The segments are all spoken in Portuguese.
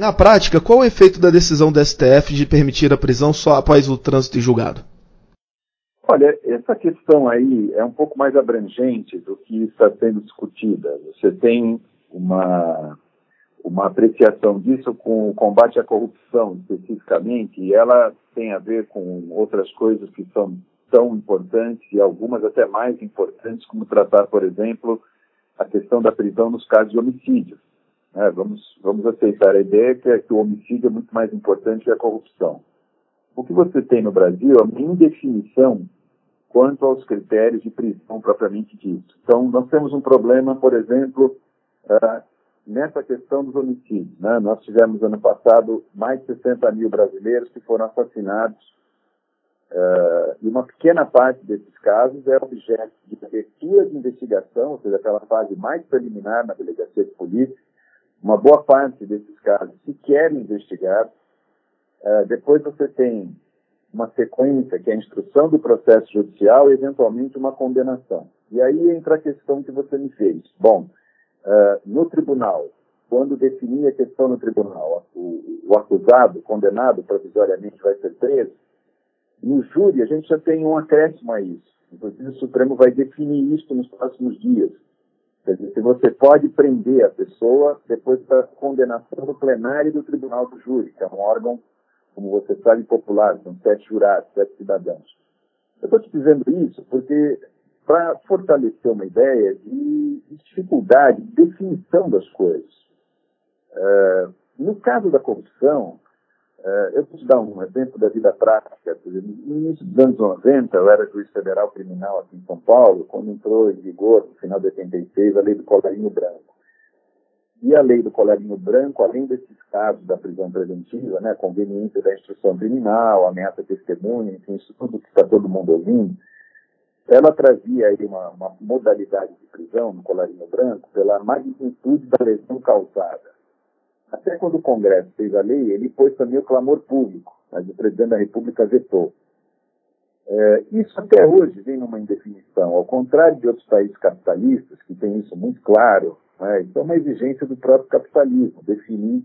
Na prática, qual o efeito da decisão do STF de permitir a prisão só após o trânsito em julgado? Olha, essa questão aí é um pouco mais abrangente do que está sendo discutida. Você tem uma, uma apreciação disso com o combate à corrupção, especificamente, e ela tem a ver com outras coisas que são tão importantes e algumas até mais importantes, como tratar, por exemplo, a questão da prisão nos casos de homicídio. É, vamos, vamos aceitar a ideia que, é que o homicídio é muito mais importante que a corrupção. O que você tem no Brasil é uma indefinição quanto aos critérios de prisão propriamente dito. Então, nós temos um problema, por exemplo, uh, nessa questão dos homicídios. Né? Nós tivemos, ano passado, mais de 60 mil brasileiros que foram assassinados uh, e uma pequena parte desses casos é objeto de abertura de investigação, ou seja, aquela fase mais preliminar na delegacia de polícia. Uma boa parte desses casos sequer investigados. Uh, depois você tem uma sequência, que é a instrução do processo judicial e, eventualmente, uma condenação. E aí entra a questão que você me fez. Bom, uh, no tribunal, quando definir a questão no tribunal, o, o, acusado, condenado provisoriamente, vai ser preso, no júri a gente já tem um acréscimo a isso. Inclusive, o Supremo vai definir isso nos próximos dias. Quer dizer, se você pode prender a pessoa depois da condenação do plenário do tribunal do júri, que é um órgão como você sabe, popular, são sete jurados, sete cidadãos. Eu estou te dizendo isso porque para fortalecer uma ideia de dificuldade, de definição das coisas. É, no caso da corrupção, eu vou te dar um exemplo da vida prática. No início dos anos 90, eu era juiz federal criminal aqui em São Paulo, quando entrou em vigor, no final de 86, a lei do colarinho branco. E a lei do colarinho branco, além desses casos da prisão preventiva, né, conveniência da instrução criminal, ameaça testemunha, enfim, isso tudo que está todo mundo ouvindo, ela trazia aí uma, uma modalidade de prisão no colarinho branco pela magnitude da lesão causada. Até quando o Congresso fez a lei, ele pôs também o clamor público, mas o presidente da República vetou. É, isso até hoje vem numa indefinição, ao contrário de outros países capitalistas, que têm isso muito claro, né? Isso é uma exigência do próprio capitalismo, definir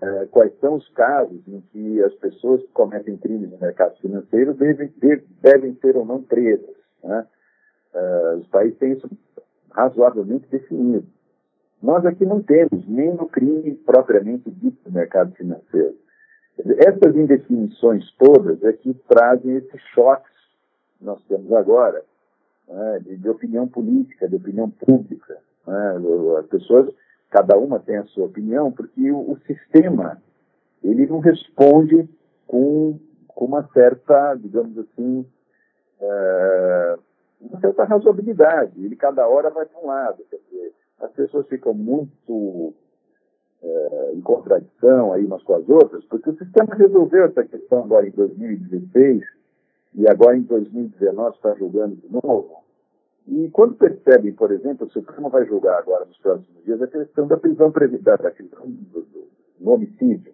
é, quais são os casos em que as pessoas que cometem crimes no mercado financeiro devem, devem ser ou não presas. Né? É, os países têm isso razoavelmente definido. Nós aqui não temos, nem no crime propriamente dito do mercado financeiro. Essas indefinições todas é que trazem esses choques que nós temos agora, né, de, de opinião política, de opinião pública. Né? As pessoas, cada uma tem a sua opinião, porque o, o sistema ele não responde com, com uma certa, digamos assim, é, uma certa razoabilidade. Ele cada hora vai para um lado. As pessoas ficam muito é, em contradição aí umas com as outras, porque o sistema resolveu essa questão agora em 2016 e agora em 2019 está julgando de novo. E quando percebem, por exemplo, o Supremo vai julgar agora nos próximos dias a questão da prisão preventiva, da questão do, do, do homicídio,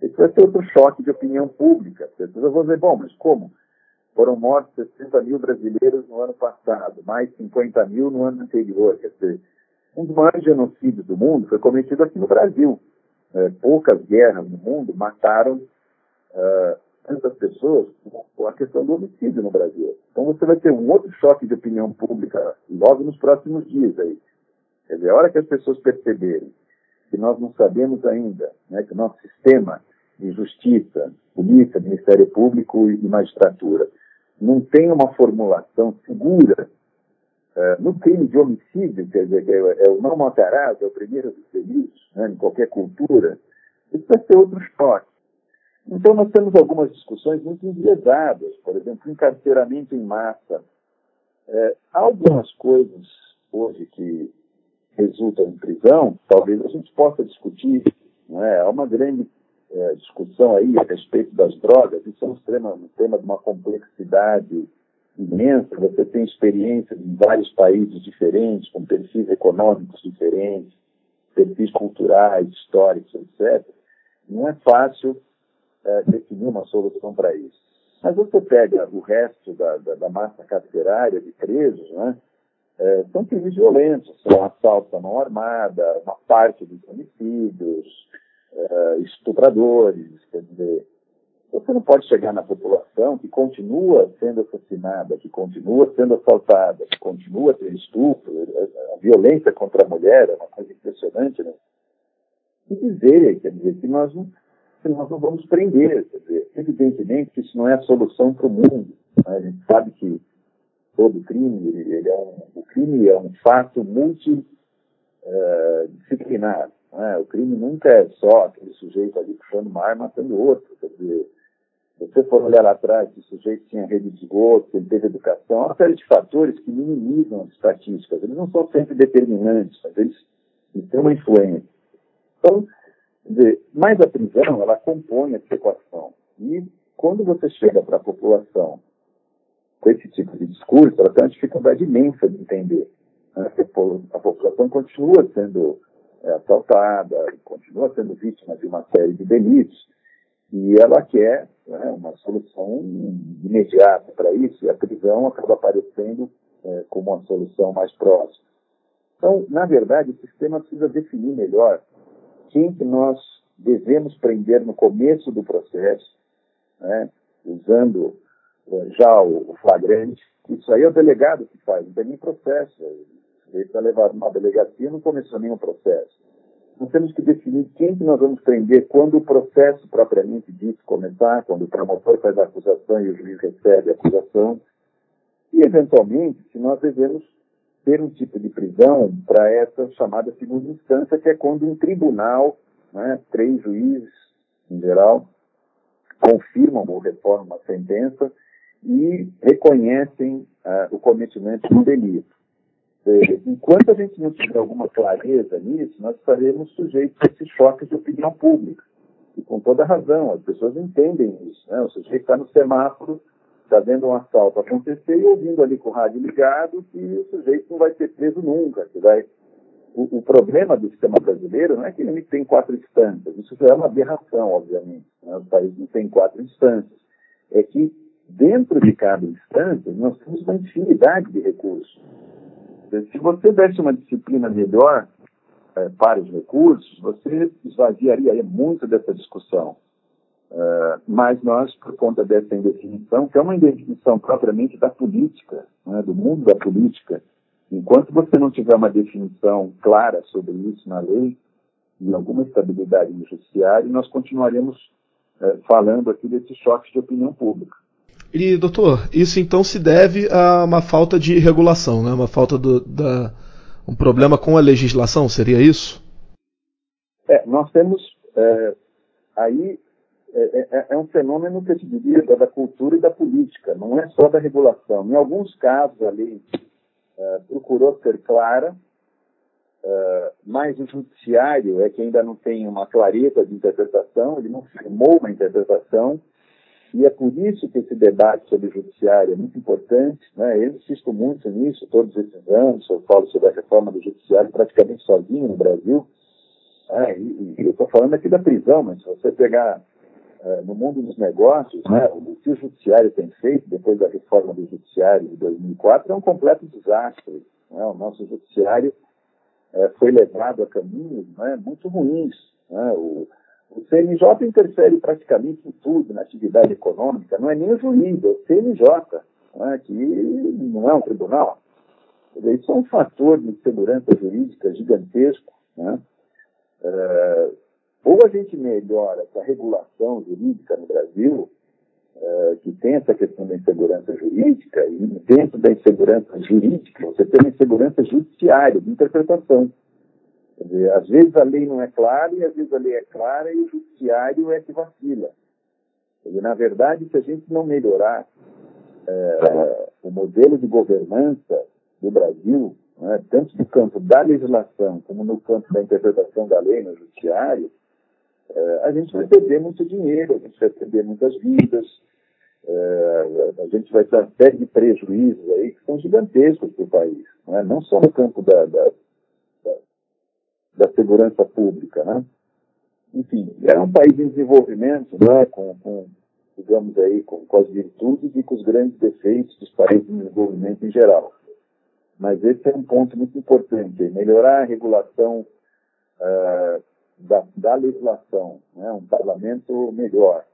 esse vai ser outro choque de opinião pública. As pessoas vão dizer, bom, mas como? Foram mortos 60 mil brasileiros no ano passado, mais 50 mil no ano anterior. Quer dizer, um dos maiores genocídios do mundo foi cometido aqui no Brasil. É, poucas guerras no mundo mataram uh, tantas pessoas com a questão do homicídio no Brasil. Então você vai ter um outro choque de opinião pública logo nos próximos dias aí. Quer dizer, a hora que as pessoas perceberem que nós não sabemos ainda, né, que o nosso sistema de justiça, polícia, Ministério Público e magistratura não tem uma formulação segura uh, no crime de homicídio, quer dizer, é, é o não matarás, é o primeiro dos delitos, né, em qualquer cultura, isso vai ser outro choque. Então, nós temos algumas discussões muito enviesadas, por exemplo, encarceramento em massa. É, algumas coisas hoje que resultam em prisão, talvez a gente possa discutir. É? Há uma grande é, discussão aí a respeito das drogas, isso é um tema, um tema de uma complexidade imensa. Você tem experiências em vários países diferentes, com perfis econômicos diferentes, perfis culturais, históricos, etc. Não é fácil é, definir uma solução para isso. Mas você pega o resto da, da, da massa carcerária de presos, né? É, são crimes violentos, são assaltos à mão armada, uma parte dos homicídios, uh, estupradores, quer dizer, você não pode chegar na população que continua sendo assassinada, que continua sendo assaltada, que continua tendo estupro, a violência contra a mulher é uma coisa impressionante, né? E dizer, quer dizer, que nós não, que nós não vamos prender, quer dizer, evidentemente que isso não é a solução para o mundo. Né? A gente sabe que todo crime, ele é um, o crime é um fato multidisciplinar. Uh, né? O crime nunca é só aquele sujeito ali puxando uma arma matando outro. Quer dizer, se você for olhar lá atrás, o sujeito tinha rede de esgoto, ele teve educação, uma série de fatores que minimizam as estatísticas. Eles não são sempre determinantes, mas eles, têm uma influência. Então, dizer, mas a prisão, ela compõe essa equação. E quando você chega para a população com esse tipo de discurso, ela tem uma dificuldade imensa de entender. Né? A população continua sendo é, assaltada, continua sendo vítima de uma série de delitos, e ela quer né, uma solução imediata para isso, e a prisão acaba aparecendo é, como uma solução mais próxima. Então, na verdade, o sistema precisa definir melhor quem que nós devemos prender no começo do processo, né, usando é, já o, flagrante. Isso aí é o delegado que faz, não tem nem processo. Ele está levado uma delegacia, não começou nenhum processo nós temos que definir quem que nós vamos prender quando o processo propriamente dito começar, quando o promotor faz a acusação e o juiz recebe a acusação, e, eventualmente, se nós devemos ter um tipo de prisão para essa chamada segunda instância, que é quando um tribunal, né, três juízes, em geral, confirmam ou reformam a sentença e reconhecem uh, o cometimento do delito. Enquanto a gente não tiver alguma clareza nisso, nós estaremos sujeitos a esses choques de opinião pública. E com toda razão, as pessoas entendem isso. Né? O sujeito está no semáforo, está vendo um assalto acontecer e ouvindo ali com o rádio ligado que o sujeito não vai ser preso nunca. Que vai... o, o problema do sistema brasileiro não é que ele tem quatro instâncias. Isso é uma aberração, obviamente. Né? O país não tem quatro instâncias. É que dentro de cada instância nós temos uma infinidade de recursos. Se você desse uma disciplina melhor é, para os recursos, você esvaziaria muito dessa discussão. Uh, mas nós, por conta dessa indefinição, que é uma indefinição propriamente da política, né, do mundo da política, enquanto você não tiver uma definição clara sobre isso na lei e alguma estabilidade no judiciário, nós continuaremos uh, falando aqui desses choques de opinião pública. E, doutor, isso então se deve a uma falta de regulação, né? uma falta do, da. um problema com a legislação, seria isso? É, nós temos. É, aí é, é, é, um fenômeno que eu te diria da cultura e da política, não é só da regulação. Em alguns casos a lei é, procurou ser clara, é, mas o judiciário é que ainda não tem uma clareza de interpretação, ele não firmou uma interpretação e é por isso que esse debate sobre o judiciário é muito importante. Né? Eu insisto muito nisso todos esses anos. Eu falo sobre a reforma do judiciário praticamente sozinho no Brasil. Né? E, e, eu estou falando aqui da prisão, mas se você pegar uh, no mundo dos negócios, né, o que o judiciário tem feito depois da reforma do judiciário de 2004 é um completo desastre. Né? O nosso judiciário uh, foi levado a caminhos né, muito ruins. Né? O, o CNJ interfere praticamente em tudo na atividade econômica, não é nem o juiz, é o CNJ, né, que não é um tribunal. Isso é um fator de segurança jurídica gigantesco. Né? É, ou a gente melhora essa regulação jurídica no Brasil, é, que tem essa questão da insegurança jurídica, e dentro da insegurança jurídica você tem uma insegurança judiciária, de interpretação. Quer dizer, às vezes a lei não é clara e às vezes a lei é clara e o judiciário é que vacila. Dizer, na verdade, se a gente não melhorar é, o modelo de governança do Brasil, né, tanto no campo da legislação como no campo da interpretação da lei no judiciário, é, a gente vai perder muito dinheiro, a gente vai perder muitas vidas, é, a gente vai ter uma série de prejuízos aí que são gigantescos para o país, não, é? não só no campo da, da da segurança pública, né? Enfim, é um país em desenvolvimento, né, com, com digamos aí, com, com, as virtudes e com os grandes defeitos dos países em desenvolvimento em geral. Mas esse é um ponto muito importante, melhorar a regulação uh, da, da legislação, né, um parlamento melhor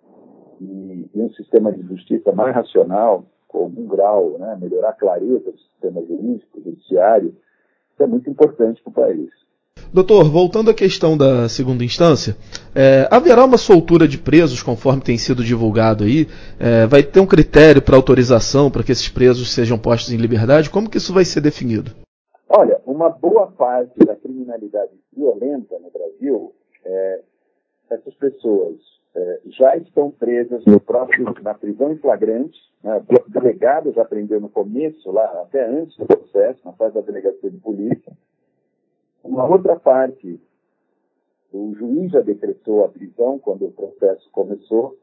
e, e, um sistema de justiça mais racional, com algum grau, né, melhorar a clareza do sistema jurídico, judiciário, isso é muito importante para o país. Doutor, voltando à questão da segunda instância, é, haverá uma soltura de presos, conforme tem sido divulgado aí? É, vai ter um critério para autorização para que esses presos sejam postos em liberdade? Como que isso vai ser definido? Olha, uma boa parte da criminalidade violenta no Brasil, é, essas pessoas é, já estão presas no próprio, na prisão em flagrante. Né? Delegado já no começo, lá até antes do processo, na fase da delegacia de polícia. Uma outra parte, o juiz já decretou a prisão quando o processo começou.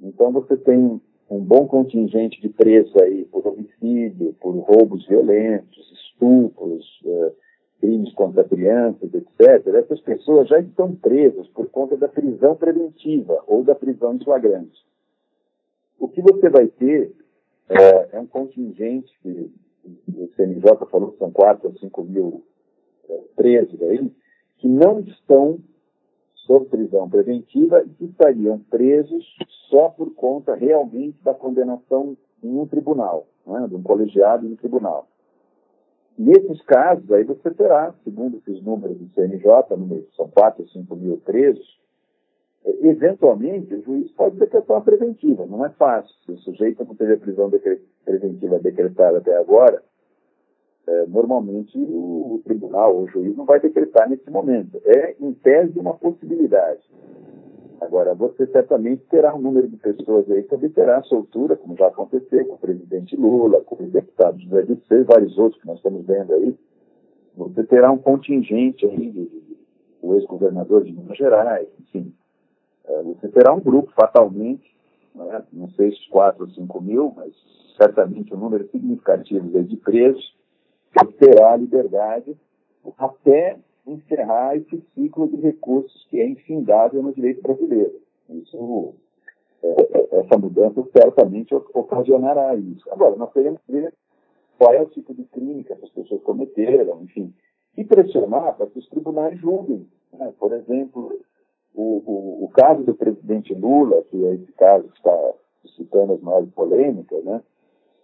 Então você tem um bom contingente de presos aí por homicídio, por roubos violentos, estupros, uh, crimes contra crianças, etc. Essas pessoas já estão presas por conta da prisão preventiva ou da prisão em flagrante. O que você vai ter é, é um contingente que o CNJ falou que são 4 ou 5 mil presos aí, que não estão sob prisão preventiva e que estariam presos só por conta realmente da condenação em um tribunal, né, de um colegiado em um tribunal. Nesses casos, aí você terá, segundo os números do CNJ, são 4 ou 5 mil presos, é, eventualmente o juiz pode decretar uma preventiva. Não é fácil. Se o sujeito não teve a prisão preventiva decretada até agora, normalmente o, tribunal ou o juiz não vai decretar nesse momento. É, em tese, uma possibilidade. Agora, você certamente terá um número de pessoas aí que obterá soltura, como já aconteceu com o presidente Lula, com o deputado José Disseu e vários outros que nós estamos vendo aí. Você terá um contingente aí, o ex-governador de Minas Gerais, enfim. É, você terá um grupo, fatalmente, né, não sei se 4 ou 5 mil, mas certamente um número significativo de presos, terá a liberdade até encerrar esse ciclo de recursos que é infindável no direito brasileiro. Isso, é, essa mudança certamente ocasionará isso. Agora, nós teremos que ver qual é o tipo de crime que essas pessoas cometeram, enfim, e pressionar para que os tribunais julguem. Né? Por exemplo, o, o, o, caso do presidente Lula, que é esse caso que está suscitando as maiores polêmicas, né?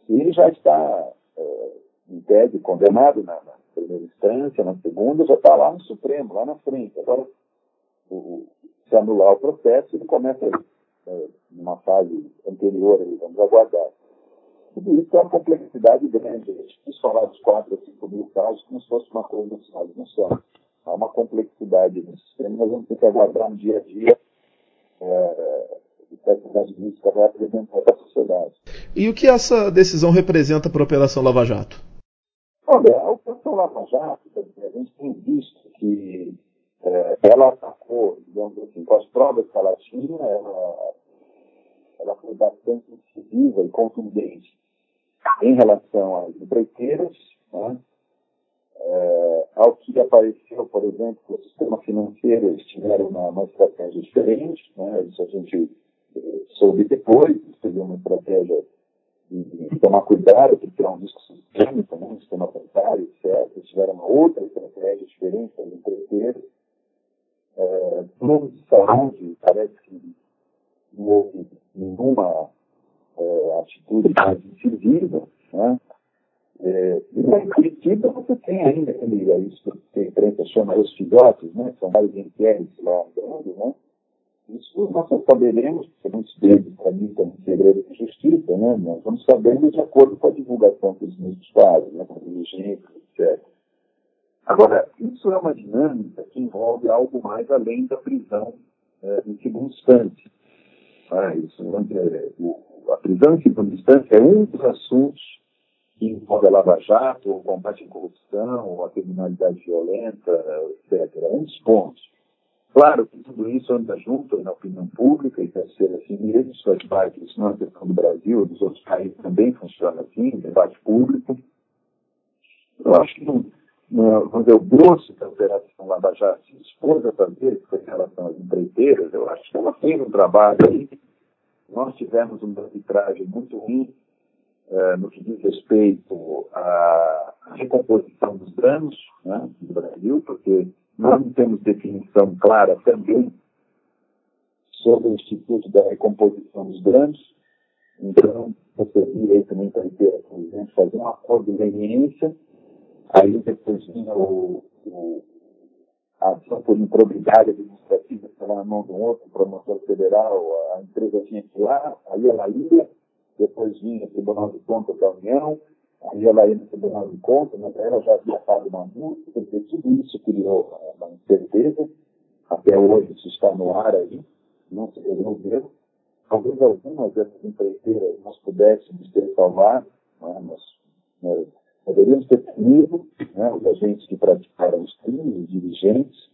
ele já está, é, em tese, condenado na, na primeira instância, na segunda, já está lá no Supremo, lá na frente. Agora, o, se anular o processo, ele começa é, numa fase anterior, aí, vamos aguardar. Tudo isso é uma complexidade grande. A gente quis falar dos 4 ou 5 mil casos como se fosse uma coisa só, não são. Há uma complexidade no sistema, nós vamos ter que aguardar no dia a dia é, o que a atividade jurídica vai apresentar para a sociedade. E o que essa decisão representa para a Operação Lava Jato? Olha, a Operação Lava Jato, a gente tem visto que é, ela atacou, digamos assim, com as provas que ela tinha, ela, ela foi bastante incisiva e contundente em relação às empreiteiras, né? é, ao que apareceu, por exemplo, que o sistema financeiro eles tiveram uma, uma estratégia diferente, né? isso a gente eh, soube depois, seria uma estratégia de, tomar cuidado, porque é um risco né, um sistema bancário, etc. Tiveram uma outra estratégia diferente para empreiteiros. É, planos de saúde, parece que não houve nenhuma é, atitude mais incisiva, né? É, e em Curitiba você tem ainda é isso que a imprensa chama os filhotes, né? São vários inquéritos lá andando, né? Isso nós saberemos, muitos deles tramitam segredo de justiça, né? Nós vamos sabendo de acordo com a divulgação que os ministros fazem, né? com diligência, etc. Agora, isso é uma dinâmica que envolve algo mais além da prisão é, em segunda. Ah, isso, é, a prisão em segunda instância é um dos assuntos que envolve a Lava Jato, o combate à corrupção, a criminalidade violenta, etc. É um dos pontos. Claro que tudo isso anda junto na opinião pública e deve ser assim mesmo, isso faz parte, isso não é questão do Brasil, dos outros países também funciona assim, debate público. Eu acho que não, não, vamos dizer, o grosso da Operação Lava Jato se dispôs a fazer, que foi em relação às empreiteiras, eu acho que ela fez um trabalho aí. Nós tivemos uma arbitragem muito ruim uh, no que diz respeito à recomposição dos danos né, do Brasil, porque Nós não temos definição clara também sobre o Instituto da Recomposição dos Danos. Então, você via também para ter, por exemplo, fazer um acordo de leniência, aí depois vinha o, o, a ação por improbidade administrativa, que estava na mão de um outro promotor federal, a empresa tinha que ir lá, aí ela ia, depois vinha o Tribunal de Contas da União, aí ela ia no Tribunal de Contas, mas ela já havia pago uma porque tudo isso criou uma incerteza, até hoje isso está no ar aí, não se resolveu. Talvez algumas dessas empreiteiras nós pudéssemos ter salvado, né? nós, poderíamos ter punido né, os agentes que praticaram os crimes, os dirigentes,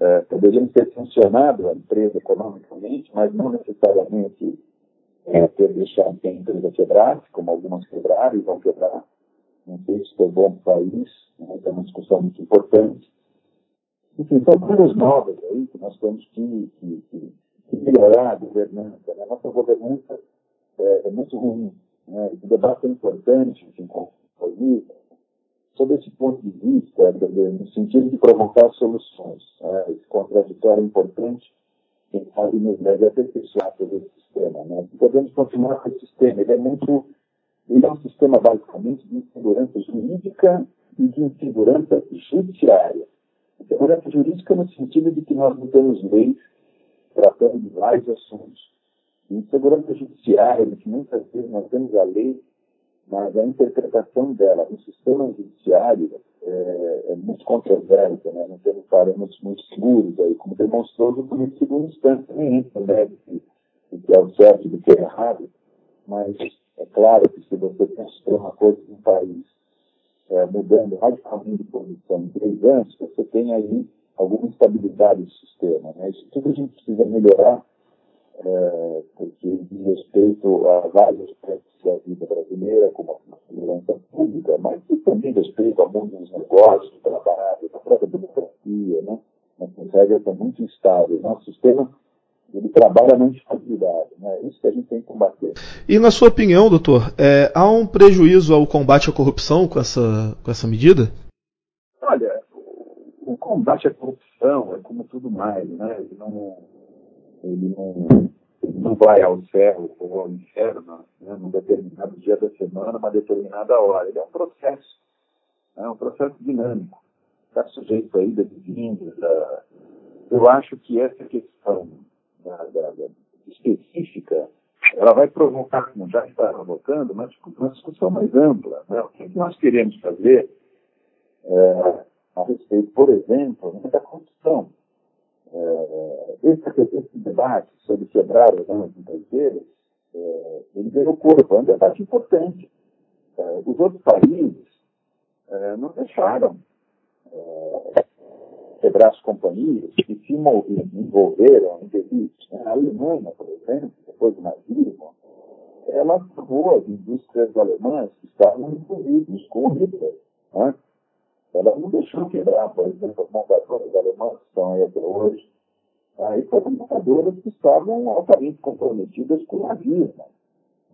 é, poderíamos ter sancionado a empresa economicamente, mas não necessariamente é, ter deixado que a empresa quebrasse, como algumas quebraram e vão quebrar. Não sei se foi bom para o país, né, é uma discussão muito importante. Enfim, são coisas novas aí que nós temos que, que, que melhorar a governança. Né? A nossa governança é, é muito ruim. Né? O debate é importante, enfim, com sob esse ponto de vista, no sentido de provocar soluções. Né? Esse contraditório é importante, quem sabe nos deve aperfeiçoar todo esse sistema. Né? Podemos continuar com esse sistema. Ele é muito. Ele é um sistema basicamente de insegurança jurídica e de insegurança judiciária. Insegurança jurídica no sentido de que nós não temos leis tratando de vários assuntos. Insegurança judiciária, que muitas vezes nós temos a lei, mas a interpretação dela no sistema judiciário é, é muito controversa, né? não temos parâmetros muito seguros, aí, como demonstrou no juiz de segunda instância, nem entra né, o que é o certo do que é errado, mas é claro que se você constrói uma coisa em um país é, mudando radicalmente de posição em três anos, você tem aí alguma instabilidade do sistema. Né? Isso tudo a gente precisa melhorar, é, porque diz respeito a vários aspectos da vida brasileira, como a segurança pública, mas também respeito ao mundo dos negócios, do trabalho, da própria democracia. Né? Nossas regras são muito instáveis. Nosso sistema ele trabalha na instabilidade. Né? É isso que a gente tem que combater. E na sua opinião, doutor, é, há um prejuízo ao combate à corrupção com essa, com essa medida? Olha, o combate à corrupção é como tudo mais, né? Ele não, ele não, ele não vai ao céu ou ao inferno né, num determinado dia da semana, uma determinada hora. Ele é um processo, é um processo dinâmico. Está sujeito aí das vindas. Da... Eu acho que essa questão da, da, da específica ela vai provocar, como já está provocando, uma, discussão mais ampla. Né? O que nós queremos fazer é, a respeito, por exemplo, da corrupção. É, esse, esse, debate sobre quebrar as armas inteiras, é, ele ganhou corpo, é um debate importante. É, os outros países é, não deixaram é, quebrar as companhias que se envolveram em delitos. Né? A Alemanha, por exemplo, depois do nazismo, ela provou as indústrias alemãs que estavam envolvidas com Hitler. Né? Ela não deixou quebrar, por exemplo, as montadoras alemãs que estão aí até hoje. Aí foram montadoras que estavam altamente comprometidas com o nazismo.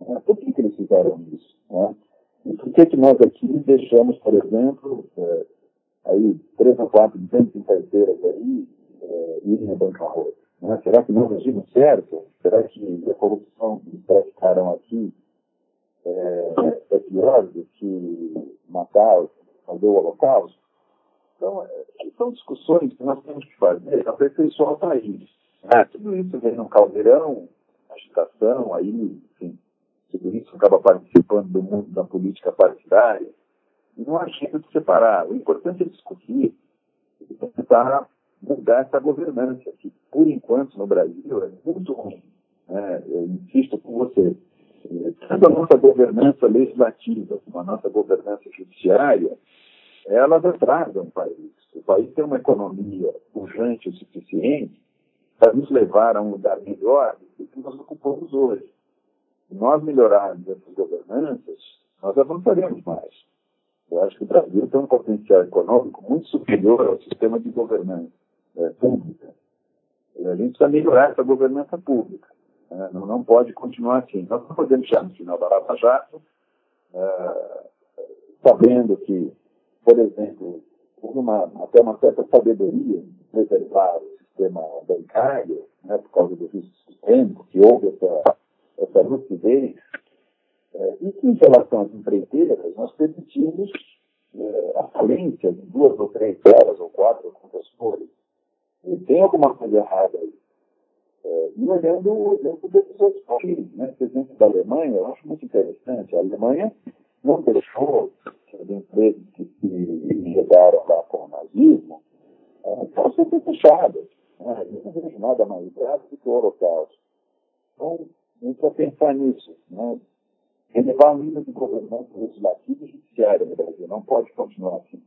Né? Por que, que eles fizeram isso? Né? E por que, que nós aqui deixamos, por exemplo, é, aí três ou quatro grandes carteiras aí é, irem à bancarrota? Né? Será que nós agimos certo? Será que a corrupção que praticaram aqui é, é pior do que matar fazer o holocausto. Então, é, são discussões que nós temos que fazer aperfeiçoar o país. Ah, tudo isso vem num caldeirão, agitação, aí, enfim, tudo isso acaba participando do mundo da política partidária. E não há jeito de separar. O importante é discutir e tentar mudar essa governança, que, por enquanto, no Brasil, é muito ruim. Né? Eu insisto com você. Tanto a nossa governança legislativa como a nossa governança judiciária elas atrasam o país. O país tem uma economia pujante o suficiente para nos levar a um lugar melhor do que nós ocupamos hoje. Se nós melhorarmos essas governanças, nós avançaremos mais. Eu acho que o Brasil tem um potencial econômico muito superior ao sistema de governança é, pública. E a gente precisa melhorar essa governança pública. É, não, não, pode continuar assim. Nós não podemos chegar no final da Lava Jato é, sabendo que por exemplo, uma, até uma certa sabedoria preservar o sistema bancário, né, por causa do risco sistêmico, que houve essa, essa lucidez, é, e que, em relação às empreiteiras, nós permitimos é, a falência de duas ou três horas ou quatro quantas forem. E tem alguma coisa errada aí. E olhando o exemplo desses outros países, né? Esse exemplo da Alemanha, eu acho muito interessante. A Alemanha não deixou as empresas que se enredaram lá com o nazismo é, possam ser fechadas. Né? Não vejo nada mais grave do que o Holocausto. Então, a gente precisa pensar nisso. Né? Elevar o nível de governança legislativo e judiciário no Brasil. Não pode continuar assim.